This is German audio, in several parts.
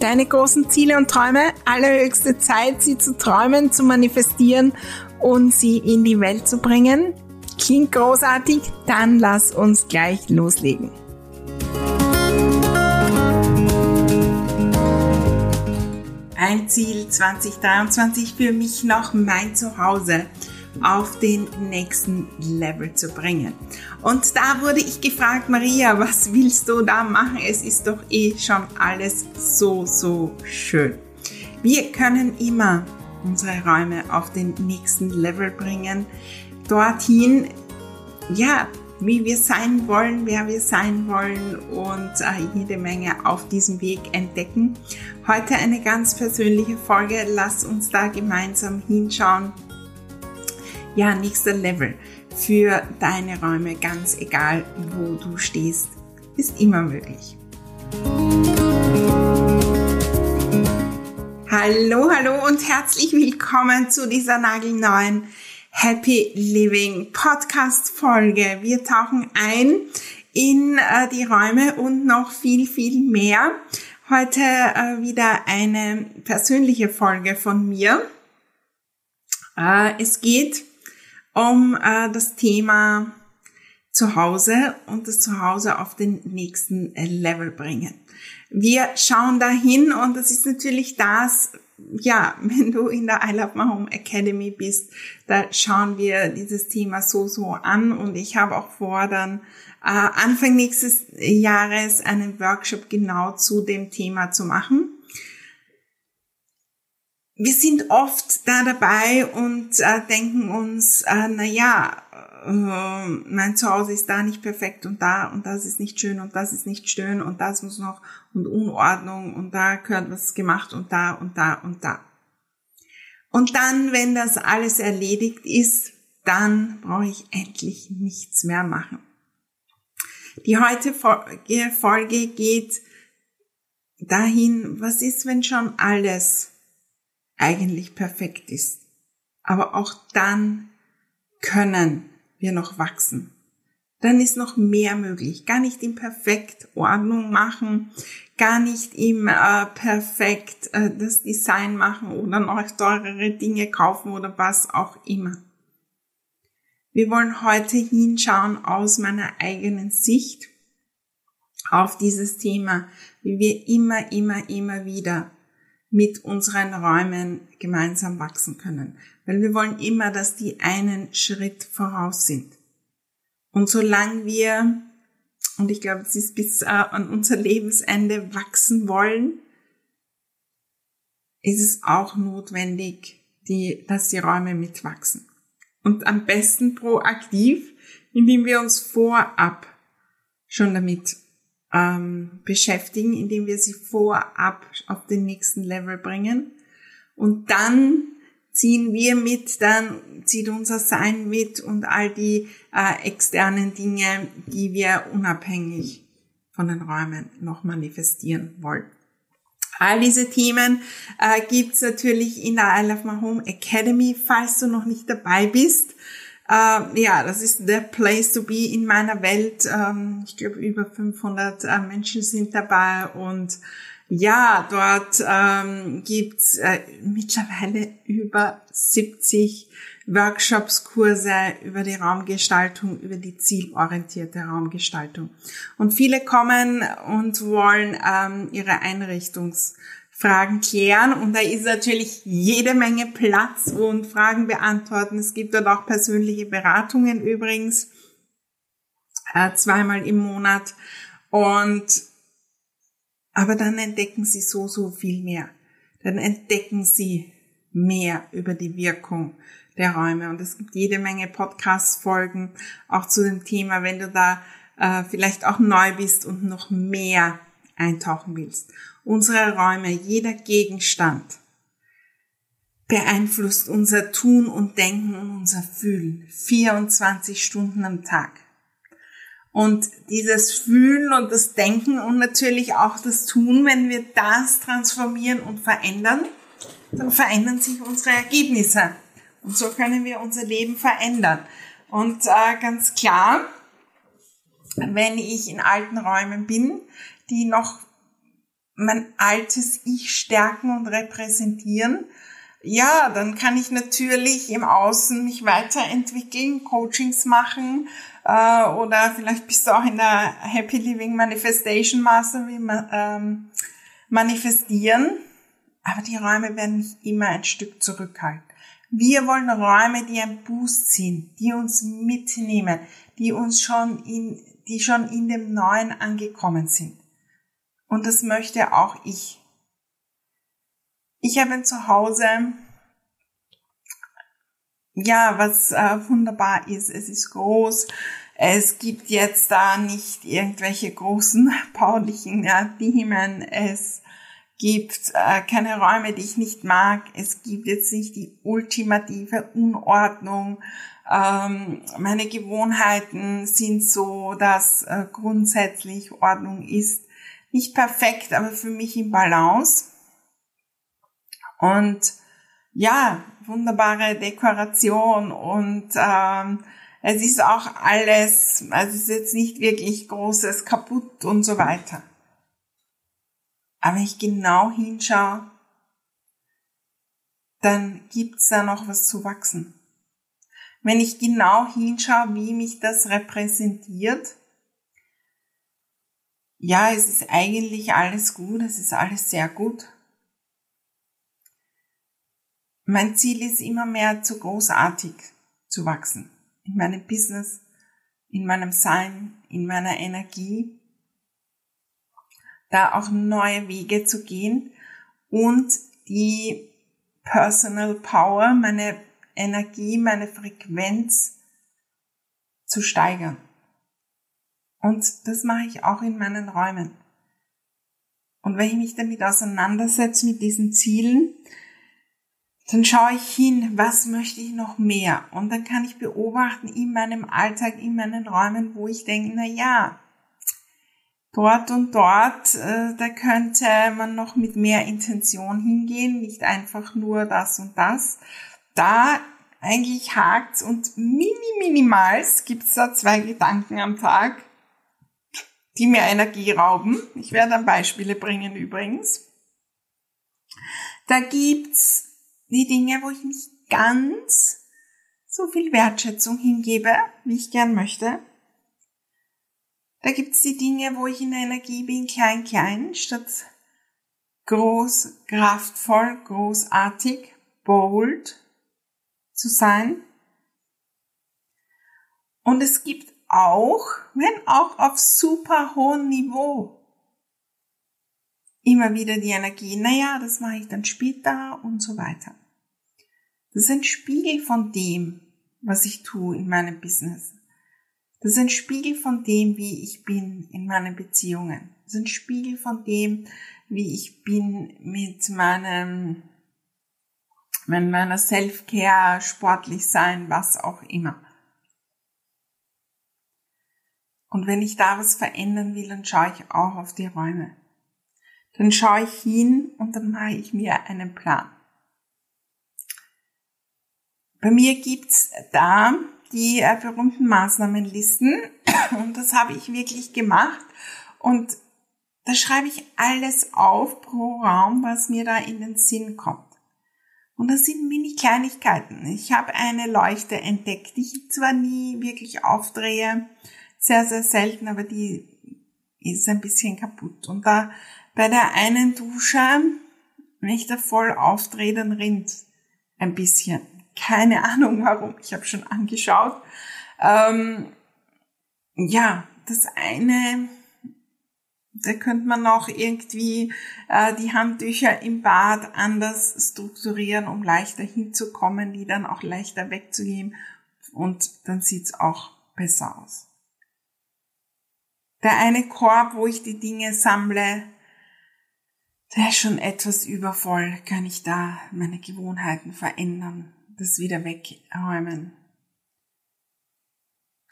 deine großen Ziele und Träume. Allerhöchste Zeit, sie zu träumen, zu manifestieren und sie in die Welt zu bringen. Klingt großartig? Dann lass uns gleich loslegen. Ein Ziel 2023 für mich noch mein Zuhause auf den nächsten Level zu bringen. Und da wurde ich gefragt, Maria, was willst du da machen? Es ist doch eh schon alles so, so schön. Wir können immer unsere Räume auf den nächsten Level bringen, dorthin, ja, wie wir sein wollen, wer wir sein wollen und äh, jede Menge auf diesem Weg entdecken. Heute eine ganz persönliche Folge. Lass uns da gemeinsam hinschauen, ja, nächster Level für deine Räume, ganz egal wo du stehst, ist immer möglich. Hallo, hallo und herzlich willkommen zu dieser nagelneuen Happy Living Podcast Folge. Wir tauchen ein in äh, die Räume und noch viel, viel mehr. Heute äh, wieder eine persönliche Folge von mir. Äh, es geht um äh, das Thema Zuhause und das Zuhause auf den nächsten äh, Level bringen. Wir schauen dahin und das ist natürlich das, ja, wenn du in der I Love My Home Academy bist, da schauen wir dieses Thema so, so an und ich habe auch vor, dann äh, Anfang nächstes Jahres einen Workshop genau zu dem Thema zu machen wir sind oft da dabei und äh, denken uns, äh, na ja, äh, mein Zuhause ist da nicht perfekt und da und das ist nicht schön und das ist nicht schön und das muss noch und Unordnung und da gehört was gemacht und da und da und da. Und dann, wenn das alles erledigt ist, dann brauche ich endlich nichts mehr machen. Die heutige Folge geht dahin, was ist, wenn schon alles eigentlich perfekt ist. Aber auch dann können wir noch wachsen. Dann ist noch mehr möglich. Gar nicht im Perfekt Ordnung machen, gar nicht im äh, Perfekt äh, das Design machen oder noch teurere Dinge kaufen oder was auch immer. Wir wollen heute hinschauen aus meiner eigenen Sicht auf dieses Thema, wie wir immer, immer, immer wieder mit unseren Räumen gemeinsam wachsen können. Weil wir wollen immer, dass die einen Schritt voraus sind. Und solange wir, und ich glaube, es ist bis äh, an unser Lebensende wachsen wollen, ist es auch notwendig, die, dass die Räume mitwachsen. Und am besten proaktiv, indem wir uns vorab schon damit ähm, beschäftigen, indem wir sie vorab auf den nächsten Level bringen. Und dann ziehen wir mit, dann zieht unser Sein mit und all die äh, externen Dinge, die wir unabhängig von den Räumen noch manifestieren wollen. All diese Themen äh, gibt's natürlich in der I Love My Home Academy, falls du noch nicht dabei bist. Äh, ja, das ist der Place to be in meiner Welt. Ähm, ich glaube, über 500 äh, Menschen sind dabei und Ja, dort ähm, gibt's äh, mittlerweile über 70 Workshops, Kurse über die Raumgestaltung, über die zielorientierte Raumgestaltung. Und viele kommen und wollen ähm, ihre Einrichtungsfragen klären. Und da ist natürlich jede Menge Platz und Fragen beantworten. Es gibt dort auch persönliche Beratungen übrigens, äh, zweimal im Monat. Und aber dann entdecken sie so, so viel mehr. Dann entdecken sie mehr über die Wirkung der Räume. Und es gibt jede Menge Podcast-Folgen auch zu dem Thema, wenn du da äh, vielleicht auch neu bist und noch mehr eintauchen willst. Unsere Räume, jeder Gegenstand beeinflusst unser Tun und Denken und unser Fühlen 24 Stunden am Tag. Und dieses Fühlen und das Denken und natürlich auch das Tun, wenn wir das transformieren und verändern, dann verändern sich unsere Ergebnisse. Und so können wir unser Leben verändern. Und äh, ganz klar, wenn ich in alten Räumen bin, die noch mein altes Ich stärken und repräsentieren, ja, dann kann ich natürlich im Außen mich weiterentwickeln, Coachings machen äh, oder vielleicht bist du auch in der Happy Living Manifestation Master, man ähm, manifestieren. Aber die Räume werden mich immer ein Stück zurückhalten. Wir wollen Räume, die ein Boost sind, die uns mitnehmen, die uns schon in, die schon in dem Neuen angekommen sind. Und das möchte auch ich. Ich habe ein Zuhause, ja, was äh, wunderbar ist. Es ist groß. Es gibt jetzt da nicht irgendwelche großen baulichen ja, Themen. Es gibt äh, keine Räume, die ich nicht mag. Es gibt jetzt nicht die ultimative Unordnung. Ähm, meine Gewohnheiten sind so, dass äh, grundsätzlich Ordnung ist. Nicht perfekt, aber für mich in Balance. Und ja, wunderbare Dekoration und ähm, es ist auch alles, also es ist jetzt nicht wirklich großes kaputt und so weiter. Aber wenn ich genau hinschaue, dann gibt's da noch was zu wachsen. Wenn ich genau hinschaue, wie mich das repräsentiert, ja, es ist eigentlich alles gut, es ist alles sehr gut. Mein Ziel ist immer mehr zu großartig zu wachsen. In meinem Business, in meinem Sein, in meiner Energie da auch neue Wege zu gehen und die Personal Power, meine Energie, meine Frequenz zu steigern. Und das mache ich auch in meinen Räumen. Und wenn ich mich damit auseinandersetze mit diesen Zielen, dann schaue ich hin, was möchte ich noch mehr? Und dann kann ich beobachten in meinem Alltag, in meinen Räumen, wo ich denke, na ja, dort und dort, äh, da könnte man noch mit mehr Intention hingehen, nicht einfach nur das und das. Da eigentlich hakt's und mini minimals gibt's da zwei Gedanken am Tag, die mir Energie rauben. Ich werde dann Beispiele bringen übrigens. Da gibt's die Dinge, wo ich nicht ganz so viel Wertschätzung hingebe, wie ich gern möchte. Da gibt's die Dinge, wo ich in der Energie bin, klein, klein, statt groß, kraftvoll, großartig, bold zu sein. Und es gibt auch, wenn auch auf super hohem Niveau, immer wieder die Energie, naja, das mache ich dann später und so weiter. Das ist ein Spiegel von dem, was ich tue in meinem Business. Das ist ein Spiegel von dem, wie ich bin in meinen Beziehungen. Das ist ein Spiegel von dem, wie ich bin mit meinem, mit meiner Self-Care, sportlich sein, was auch immer. Und wenn ich da was verändern will, dann schaue ich auch auf die Räume. Dann schaue ich hin und dann mache ich mir einen Plan. Bei mir gibt's da die äh, berühmten Maßnahmenlisten und das habe ich wirklich gemacht und da schreibe ich alles auf pro Raum, was mir da in den Sinn kommt. Und das sind mini Kleinigkeiten. Ich habe eine Leuchte entdeckt, die ich zwar nie wirklich aufdrehe, sehr, sehr selten, aber die ist ein bisschen kaputt. Und da bei der einen Dusche, wenn ich da voll aufdrehe, dann rinnt ein bisschen. Keine Ahnung warum, ich habe schon angeschaut. Ähm, ja, das eine, da könnte man noch irgendwie äh, die Handtücher im Bad anders strukturieren, um leichter hinzukommen, die dann auch leichter wegzugeben und dann sieht's auch besser aus. Der eine Korb, wo ich die Dinge sammle, der ist schon etwas übervoll. Kann ich da meine Gewohnheiten verändern, das wieder wegräumen?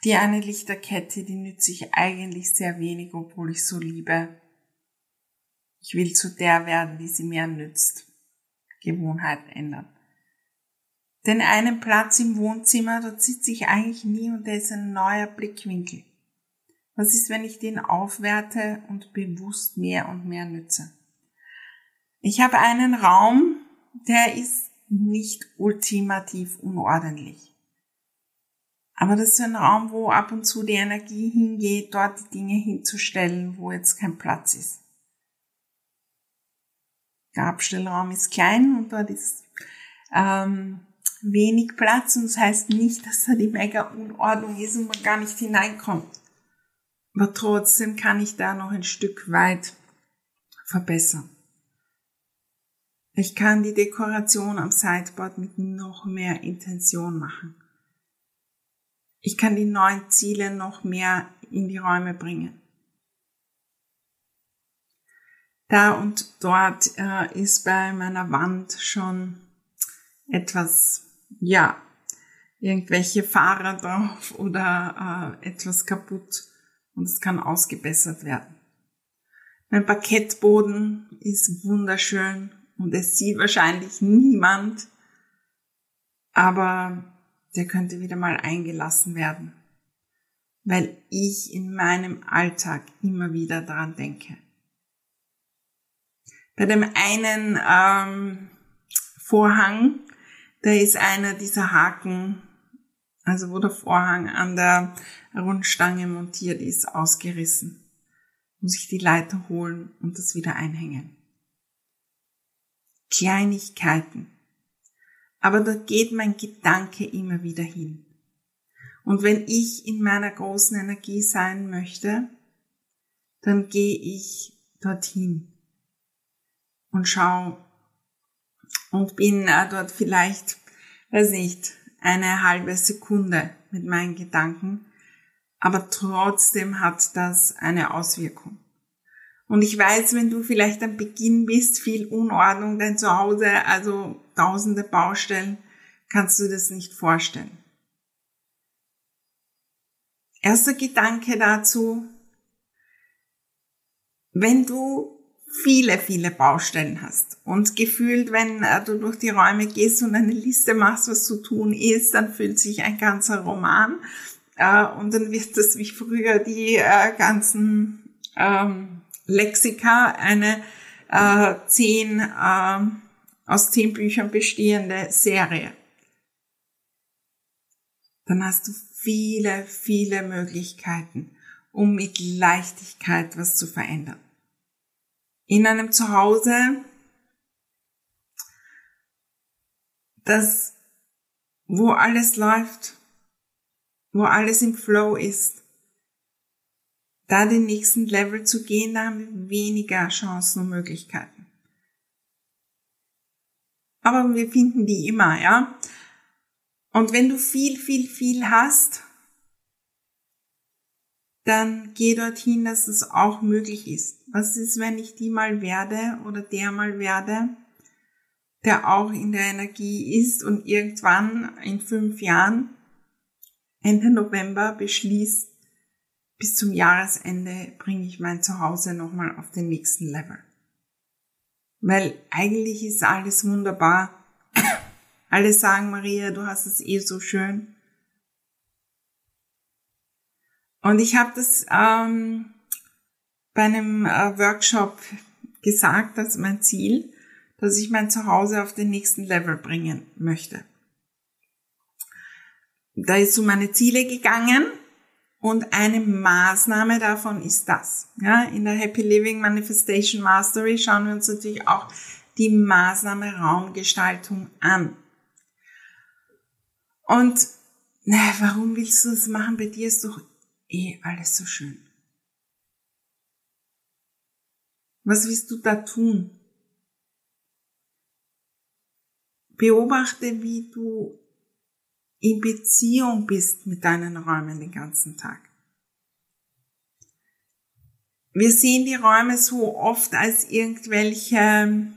Die eine Lichterkette, die nütze ich eigentlich sehr wenig, obwohl ich so liebe. Ich will zu der werden, die sie mir nützt. Gewohnheiten ändern. Den einen Platz im Wohnzimmer, da sitze ich eigentlich nie und der ist ein neuer Blickwinkel. Was ist, wenn ich den aufwerte und bewusst mehr und mehr nütze? Ich habe einen Raum, der ist nicht ultimativ unordentlich. Aber das ist ein Raum, wo ab und zu die Energie hingeht, dort die Dinge hinzustellen, wo jetzt kein Platz ist. Der Abstellraum ist klein und dort ist ähm, wenig Platz und das heißt nicht, dass da die mega Unordnung ist und man gar nicht hineinkommt. Aber trotzdem kann ich da noch ein Stück weit verbessern. Ich kann die Dekoration am Sideboard mit noch mehr Intention machen. Ich kann die neuen Ziele noch mehr in die Räume bringen. Da und dort äh, ist bei meiner Wand schon etwas, ja, irgendwelche Fahrer drauf oder äh, etwas kaputt und es kann ausgebessert werden. Mein Parkettboden ist wunderschön und es sieht wahrscheinlich niemand, aber der könnte wieder mal eingelassen werden, weil ich in meinem Alltag immer wieder daran denke. Bei dem einen ähm, Vorhang, da ist einer dieser Haken, also wo der Vorhang an der Rundstange montiert ist, ausgerissen. Muss ich die Leiter holen und das wieder einhängen. Kleinigkeiten aber da geht mein Gedanke immer wieder hin. Und wenn ich in meiner großen Energie sein möchte, dann gehe ich dorthin und schau und bin dort vielleicht, weiß nicht, eine halbe Sekunde mit meinen Gedanken, aber trotzdem hat das eine Auswirkung. Und ich weiß, wenn du vielleicht am Beginn bist, viel Unordnung dein Zuhause, also tausende Baustellen, kannst du das nicht vorstellen. Erster Gedanke dazu, wenn du viele, viele Baustellen hast und gefühlt, wenn äh, du durch die Räume gehst und eine Liste machst, was zu tun ist, dann fühlt sich ein ganzer Roman äh, und dann wird das wie früher die äh, ganzen ähm, Lexika, eine zehn, äh, aus zehn Büchern bestehende Serie. Dann hast du viele, viele Möglichkeiten, um mit Leichtigkeit was zu verändern. In einem Zuhause, das, wo alles läuft, wo alles im Flow ist, da den nächsten Level zu gehen, da haben wir weniger Chancen und Möglichkeiten. Aber wir finden die immer, ja. Und wenn du viel, viel, viel hast, dann geh dorthin, dass es auch möglich ist. Was ist, wenn ich die mal werde oder der mal werde, der auch in der Energie ist und irgendwann in fünf Jahren, Ende November, beschließt, bis zum Jahresende bringe ich mein Zuhause nochmal auf den nächsten Level. Weil eigentlich ist alles wunderbar. Alle sagen, Maria, du hast es eh so schön. Und ich habe das ähm, bei einem äh, Workshop gesagt, dass mein Ziel, dass ich mein Zuhause auf den nächsten Level bringen möchte. Da ist um meine Ziele gegangen und eine Maßnahme davon ist das. Ja, in der Happy Living Manifestation Mastery schauen wir uns natürlich auch die Maßnahme Raumgestaltung an. Und na, warum willst du das machen? Bei dir ist doch eh alles so schön. Was willst du da tun? Beobachte, wie du in Beziehung bist mit deinen Räumen den ganzen Tag. Wir sehen die Räume so oft als irgendwelche,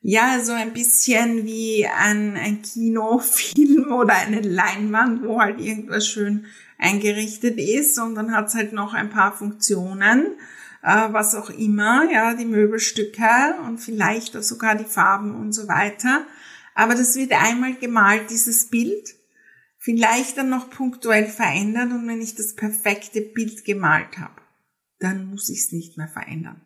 ja, so ein bisschen wie ein, ein Kinofilm oder eine Leinwand, wo halt irgendwas schön eingerichtet ist und dann hat es halt noch ein paar Funktionen, äh, was auch immer, ja, die Möbelstücke und vielleicht auch sogar die Farben und so weiter. Aber das wird einmal gemalt, dieses Bild, vielleicht dann noch punktuell verändert und wenn ich das perfekte Bild gemalt habe, dann muss ich es nicht mehr verändern.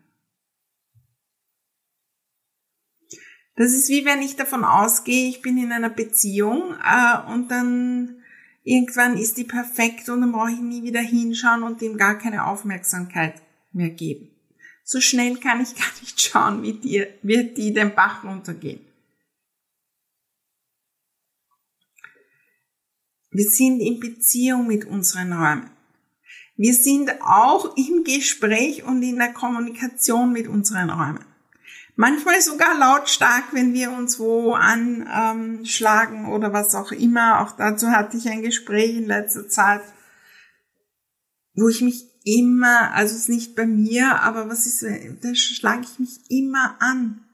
Das ist wie wenn ich davon ausgehe, ich bin in einer Beziehung äh, und dann irgendwann ist die perfekt und dann brauche ich nie wieder hinschauen und dem gar keine Aufmerksamkeit mehr geben. So schnell kann ich gar nicht schauen, wie die, wird die den Bach runtergehen. Wir sind in Beziehung mit unseren Räumen. Wir sind auch im Gespräch und in der Kommunikation mit unseren Räumen. Manchmal sogar lautstark, wenn wir uns wo anschlagen oder was auch immer. Auch dazu hatte ich ein Gespräch in letzter Zeit, wo ich mich immer, also es ist nicht bei mir, aber was ist, da schlage ich mich immer an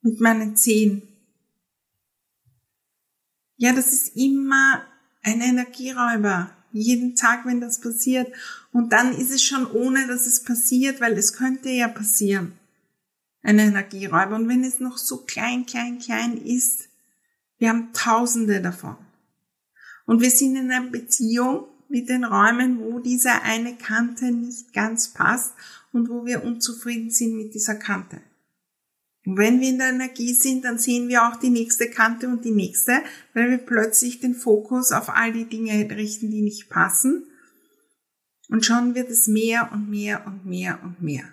mit meinen Zehen. Ja, das ist immer ein Energieräuber. Jeden Tag, wenn das passiert. Und dann ist es schon ohne, dass es passiert, weil es könnte ja passieren. Ein Energieräuber. Und wenn es noch so klein, klein, klein ist, wir haben tausende davon. Und wir sind in einer Beziehung mit den Räumen, wo diese eine Kante nicht ganz passt und wo wir unzufrieden sind mit dieser Kante. Und wenn wir in der Energie sind, dann sehen wir auch die nächste Kante und die nächste, weil wir plötzlich den Fokus auf all die Dinge richten, die nicht passen. Und schon wird es mehr und mehr und mehr und mehr.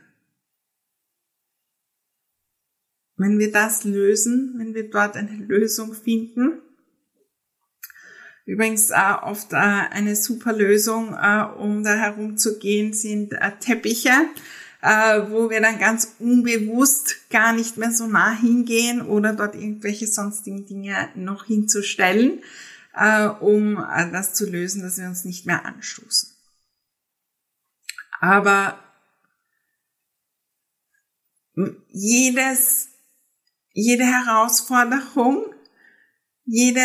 Wenn wir das lösen, wenn wir dort eine Lösung finden, übrigens äh, oft äh, eine super Lösung, äh, um da herumzugehen, sind äh, Teppiche äh, wo wir dann ganz unbewusst gar nicht mehr so nah hingehen oder dort irgendwelche sonstigen Dinge noch hinzustellen, äh, um äh, das zu lösen, dass wir uns nicht mehr anstoßen. Aber jedes, jede Herausforderung, jede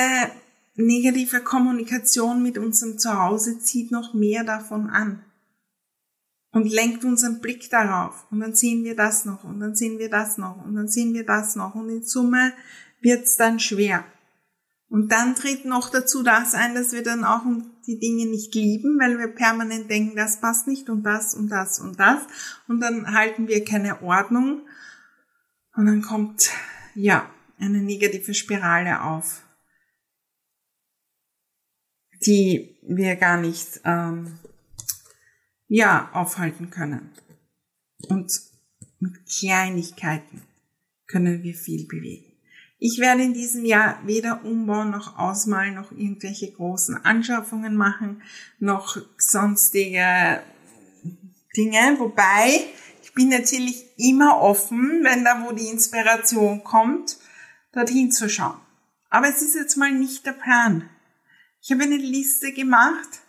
negative Kommunikation mit unserem Zuhause zieht noch mehr davon an und lenkt unseren Blick darauf. Und dann sehen wir das noch und dann sehen wir das noch und dann sehen wir das noch. Und in Summe wird's dann schwer. Und dann tritt noch dazu das ein, dass wir dann auch die Dinge nicht lieben, weil wir permanent denken, das passt nicht und das und das und das. Und dann halten wir keine Ordnung. Und dann kommt, ja, eine negative Spirale auf, die wir gar nicht ähm, ja, aufhalten können. Und mit Kleinigkeiten können wir viel bewegen. Ich werde in diesem Jahr weder umbauen noch ausmalen noch irgendwelche großen Anschaffungen machen, noch sonstige Dinge. Wobei, bin natürlich immer offen, wenn da wo die Inspiration kommt, dorthin zu schauen. Aber es ist jetzt mal nicht der Plan. Ich habe eine Liste gemacht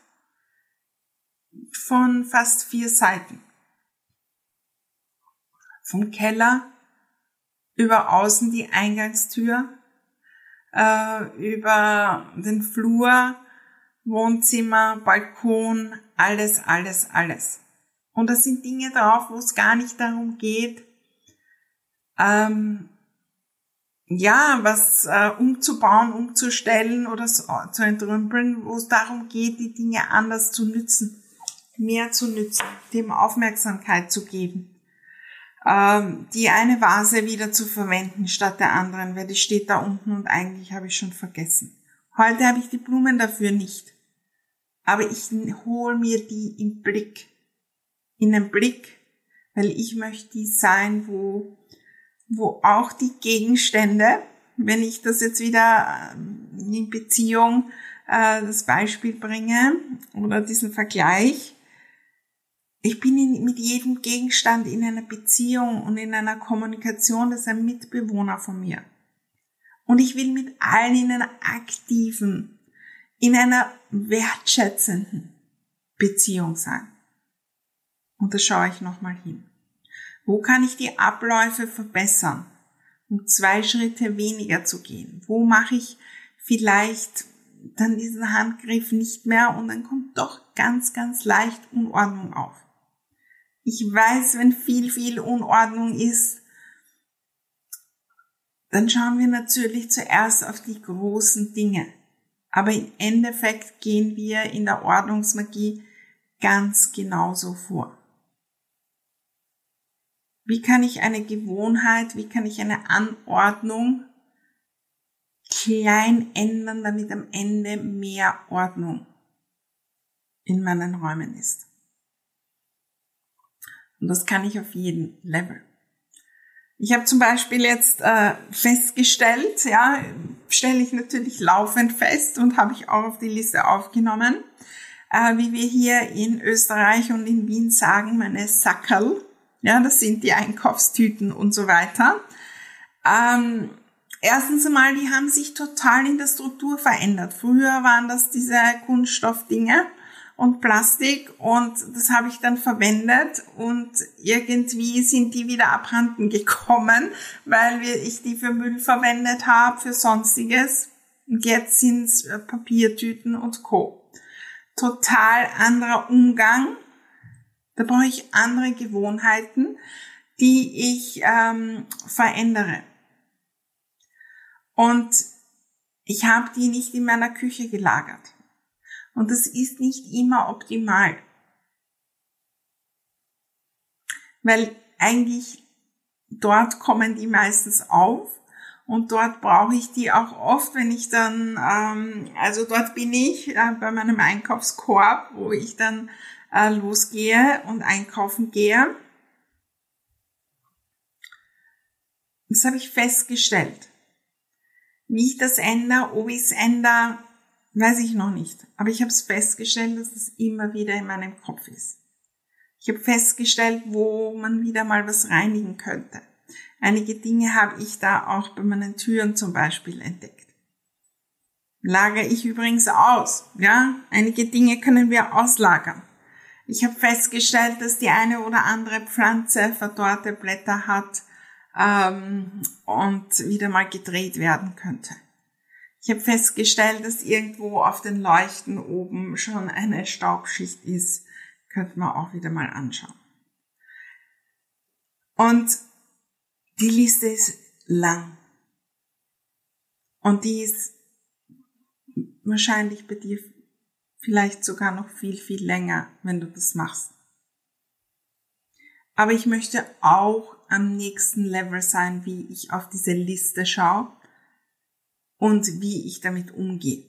von fast vier Seiten. Vom Keller über außen die Eingangstür, äh, über den Flur, Wohnzimmer, Balkon, alles, alles, alles. Und da sind Dinge drauf, wo es gar nicht darum geht, ähm, ja, was äh, umzubauen, umzustellen oder so, zu entrümpeln, wo es darum geht, die Dinge anders zu nützen mehr zu nützen, dem Aufmerksamkeit zu geben, ähm, die eine Vase wieder zu verwenden statt der anderen, weil die steht da unten und eigentlich habe ich schon vergessen. Heute habe ich die Blumen dafür nicht, aber ich hole mir die im Blick, in den Blick, weil ich möchte die sein, wo, wo auch die Gegenstände, wenn ich das jetzt wieder ähm, in Beziehung äh, das Beispiel bringe oder diesen Vergleich, ich bin in, mit jedem Gegenstand in einer Beziehung und in einer Kommunikation, das ist ein Mitbewohner von mir. Und ich will mit allen in einer aktiven, in einer wertschätzenden Beziehung sein. Und da schaue ich nochmal hin. Wo kann ich die Abläufe verbessern, um zwei Schritte weniger zu gehen? Wo mache ich vielleicht dann diesen Handgriff nicht mehr und dann kommt doch ganz, ganz leicht Unordnung auf. Ich weiß, wenn viel, viel Unordnung ist, dann schauen wir natürlich zuerst auf die großen Dinge. Aber im Endeffekt gehen wir in der Ordnungsmagie ganz genauso vor. Wie kann ich eine Gewohnheit, wie kann ich eine Anordnung klein ändern, damit am Ende mehr Ordnung in meinen Räumen ist? Und das kann ich auf jedem Level. Ich habe zum Beispiel jetzt äh, festgestellt, ja, stelle ich natürlich laufend fest und habe ich auch auf die Liste aufgenommen, äh, wie wir hier in Österreich und in Wien sagen, meine Sackerl, ja, das sind die Einkaufstüten und so weiter. Ähm, erstens einmal, die haben sich total in der Struktur verändert. Früher waren das diese Kunststoffdinge und Plastik und das habe ich dann verwendet und irgendwie sind die wieder abhanden gekommen, weil ich die für Müll verwendet habe, für sonstiges. Und jetzt sind es äh, Papiertüten und Co. Total anderer Umgang. Da brauche ich andere Gewohnheiten, die ich ähm, verändere. Und ich habe die nicht in meiner Küche gelagert. Und das ist nicht immer optimal. Weil eigentlich dort kommen die meistens auf und dort brauche ich die auch oft, wenn ich dann, ähm, also dort bin ich äh, bei meinem Einkaufskorb, wo ich dann äh, losgehe und einkaufen gehe. Das habe ich festgestellt. Wie ich das ändere, ob ich es ändere, Weiß ich noch nicht. Aber ich habe es festgestellt, dass es immer wieder in meinem Kopf ist. Ich habe festgestellt, wo man wieder mal was reinigen könnte. Einige Dinge habe ich da auch bei meinen Türen zum Beispiel entdeckt. Lagere ich übrigens aus. Ja, einige Dinge können wir auslagern. Ich habe festgestellt, dass die eine oder andere Pflanze verdorrte Blätter hat ähm, und wieder mal gedreht werden könnte. Ich habe festgestellt, dass irgendwo auf den Leuchten oben schon eine Staubschicht ist. Könnte man auch wieder mal anschauen. Und die Liste ist lang. Und die ist wahrscheinlich bei dir vielleicht sogar noch viel, viel länger, wenn du das machst. Aber ich möchte auch am nächsten Level sein, wie ich auf diese Liste schaue und wie ich damit umgehe.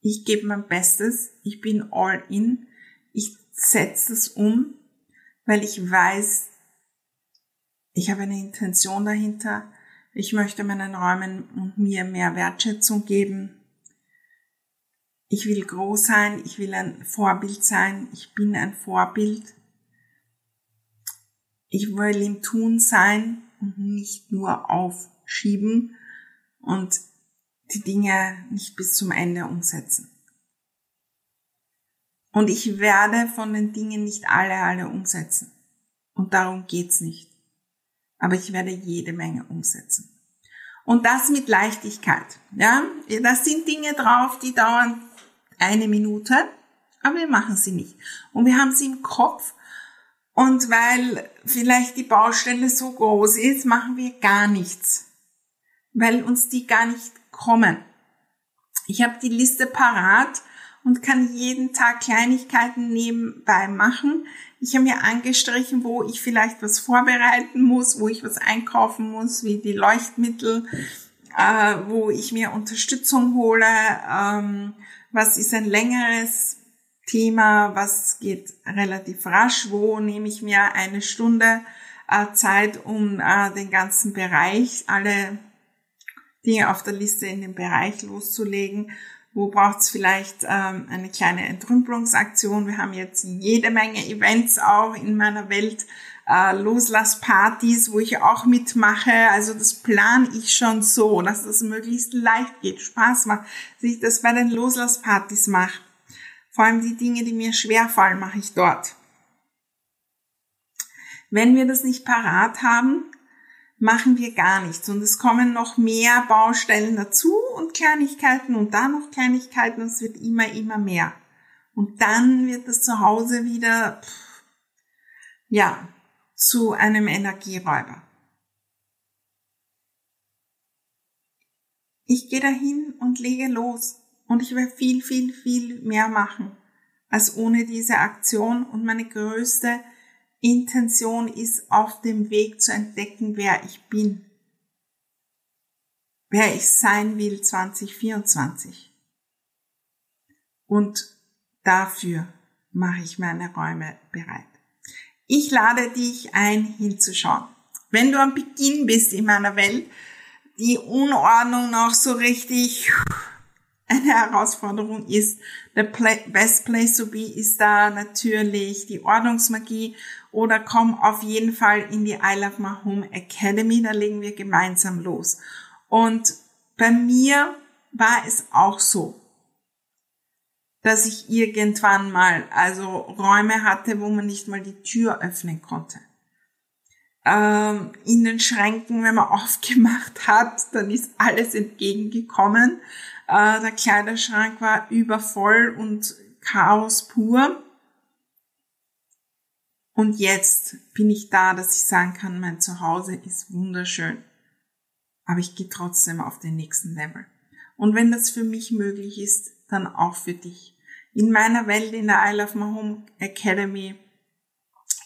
Ich gebe mein Bestes, ich bin all in, ich setze es um, weil ich weiß, ich habe eine Intention dahinter, ich möchte meinen Räumen und mir mehr Wertschätzung geben. Ich will groß sein, ich will ein Vorbild sein, ich bin ein Vorbild. Ich will im Tun sein und nicht nur aufschieben und die Dinge nicht bis zum Ende umsetzen. Und ich werde von den Dingen nicht alle, alle umsetzen. Und darum geht's nicht. Aber ich werde jede Menge umsetzen. Und das mit Leichtigkeit. Ja, das sind Dinge drauf, die dauern eine Minute, aber wir machen sie nicht. Und wir haben sie im Kopf. Und weil vielleicht die Baustelle so groß ist, machen wir gar nichts. Weil uns die gar nicht kommen. Ich habe die Liste parat und kann jeden Tag Kleinigkeiten nebenbei machen. Ich habe mir angestrichen, wo ich vielleicht was vorbereiten muss, wo ich was einkaufen muss, wie die Leuchtmittel, äh, wo ich mir Unterstützung hole, ähm, was ist ein längeres Thema, was geht relativ rasch, wo nehme ich mir eine Stunde äh, Zeit, um äh, den ganzen Bereich, alle Dinge auf der Liste in den Bereich loszulegen. Wo braucht es vielleicht ähm, eine kleine Entrümpelungsaktion? Wir haben jetzt jede Menge Events auch in meiner Welt, äh, Loslasspartys, wo ich auch mitmache. Also das plane ich schon so, dass das möglichst leicht geht, Spaß macht, dass ich das bei den Loslasspartys mache. Vor allem die Dinge, die mir schwerfallen, mache ich dort. Wenn wir das nicht parat haben, machen wir gar nichts. Und es kommen noch mehr Baustellen dazu und Kleinigkeiten und dann noch Kleinigkeiten und es wird immer, immer mehr. Und dann wird das zu Hause wieder, ja, zu einem Energieräuber. Ich gehe dahin und lege los und ich werde viel, viel, viel mehr machen als ohne diese Aktion und meine größte Intention ist auf dem Weg zu entdecken, wer ich bin, wer ich sein will 2024. Und dafür mache ich meine Räume bereit. Ich lade dich ein, hinzuschauen. Wenn du am Beginn bist in meiner Welt, die Unordnung noch so richtig eine Herausforderung ist, the best place to be ist da natürlich die Ordnungsmagie oder komm auf jeden Fall in die I Love My Home Academy, da legen wir gemeinsam los. Und bei mir war es auch so, dass ich irgendwann mal also Räume hatte, wo man nicht mal die Tür öffnen konnte. Ähm, in den Schränken, wenn man aufgemacht hat, dann ist alles entgegengekommen. Äh, der Kleiderschrank war übervoll und Chaos pur. Und jetzt bin ich da, dass ich sagen kann, mein Zuhause ist wunderschön. Aber ich gehe trotzdem auf den nächsten Level. Und wenn das für mich möglich ist, dann auch für dich. In meiner Welt, in der I Love My Home Academy,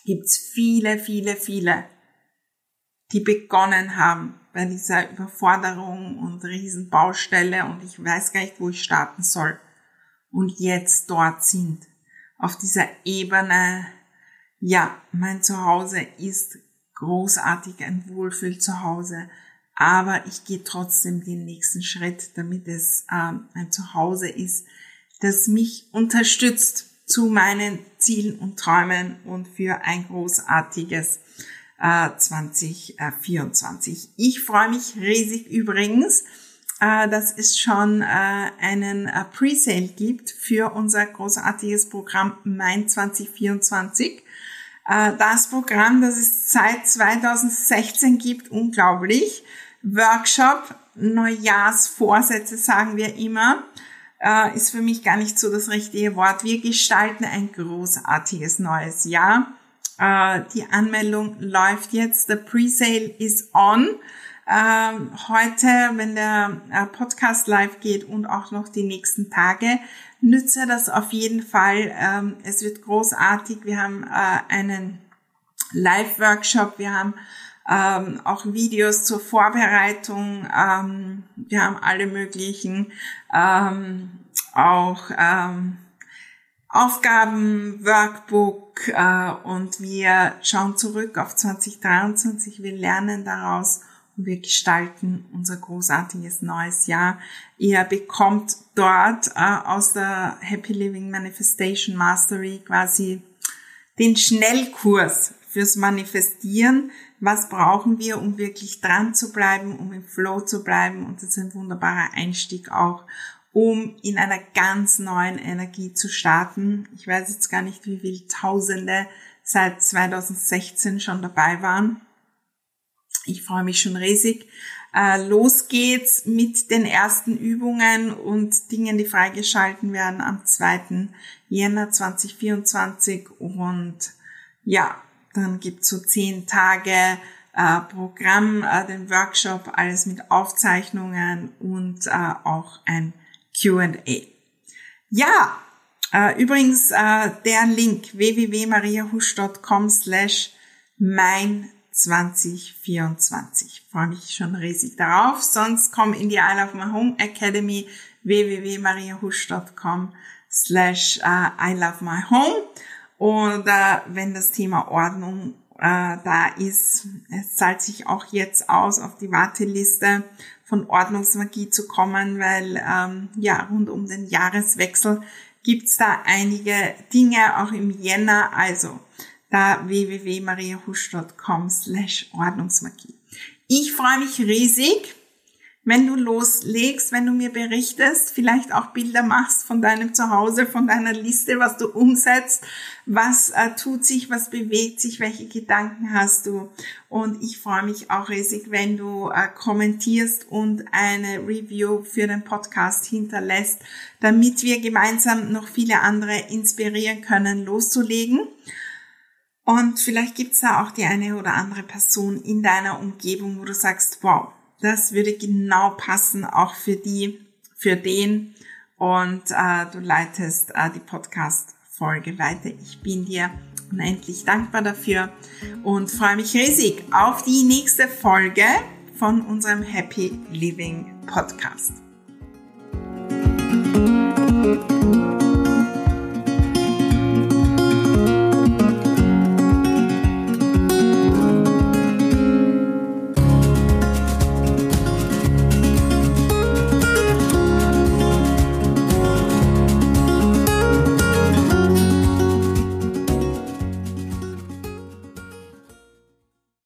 gibt's viele, viele, viele, die begonnen haben bei dieser Überforderung und Riesenbaustelle und ich weiß gar nicht, wo ich starten soll. Und jetzt dort sind. Auf dieser Ebene ja, mein Zuhause ist großartig, ein Wohlfühl zu aber ich gehe trotzdem den nächsten Schritt, damit es ähm, ein Zuhause ist, das mich unterstützt zu meinen Zielen und Träumen und für ein großartiges äh, 2024. Ich freue mich riesig übrigens, äh, dass es schon äh, einen äh, Presale gibt für unser großartiges Programm Mein 2024. Äh, das Programm, das es seit 2016 gibt, unglaublich. Workshop, Neujahrsvorsätze sagen wir immer, äh, ist für mich gar nicht so das richtige Wort. Wir gestalten ein großartiges neues Jahr. Äh, die Anmeldung läuft jetzt. The Presale is on. Ähm, heute, wenn der Podcast live geht und auch noch die nächsten Tage, nütze das auf jeden Fall. Ähm, es wird großartig. Wir haben äh, einen Live-Workshop. Wir haben ähm, auch Videos zur Vorbereitung. Ähm, wir haben alle möglichen ähm, auch ähm, Aufgaben, Workbook äh, und wir schauen zurück auf 2023. Wir lernen daraus wir gestalten unser großartiges neues Jahr. Ihr bekommt dort äh, aus der Happy Living Manifestation Mastery quasi den Schnellkurs fürs Manifestieren. Was brauchen wir, um wirklich dran zu bleiben, um im Flow zu bleiben? Und das ist ein wunderbarer Einstieg auch, um in einer ganz neuen Energie zu starten. Ich weiß jetzt gar nicht, wie viele Tausende seit 2016 schon dabei waren. Ich freue mich schon riesig. Äh, los geht's mit den ersten Übungen und Dingen, die freigeschalten werden am 2. Jänner 2024. Und ja, dann gibt's so zehn Tage äh, Programm, äh, den Workshop, alles mit Aufzeichnungen und äh, auch ein Q&A. Ja, Äh, übrigens, äh, der Link www.mariahusch.com slash mein 2024. Freue mich schon riesig darauf. Sonst komm in die I Love My Home Academy www.mariahusch.com slash uh, I Love My Home. Oder wenn das Thema Ordnung äh, da ist, es zahlt sich auch jetzt aus, auf die Warteliste von Ordnungsmagie zu kommen, weil ähm, ja rund um den Jahreswechsel gibt's da einige Dinge auch im Jänner. Also da www.mariahusch.com slash Ordnungsmagie. Ich freue mich riesig, wenn du loslegst, wenn du mir berichtest, vielleicht auch Bilder machst von deinem Zuhause, von deiner Liste, was du umsetzt, was äh, tut sich, was bewegt sich, welche Gedanken hast du. Und ich freue mich auch riesig, wenn du äh, kommentierst und eine Review für den Podcast hinterlässt, damit wir gemeinsam noch viele andere inspirieren können, loszulegen. Und vielleicht gibt's da auch die eine oder andere Person in deiner Umgebung, wo du sagst, wow, das würde genau passen, auch für die, für den. Und äh, du leitest äh, die Podcast-Folge weiter. Ich bin dir unendlich dankbar dafür und freue mich riesig auf die nächste Folge von unserem Happy Living Podcast.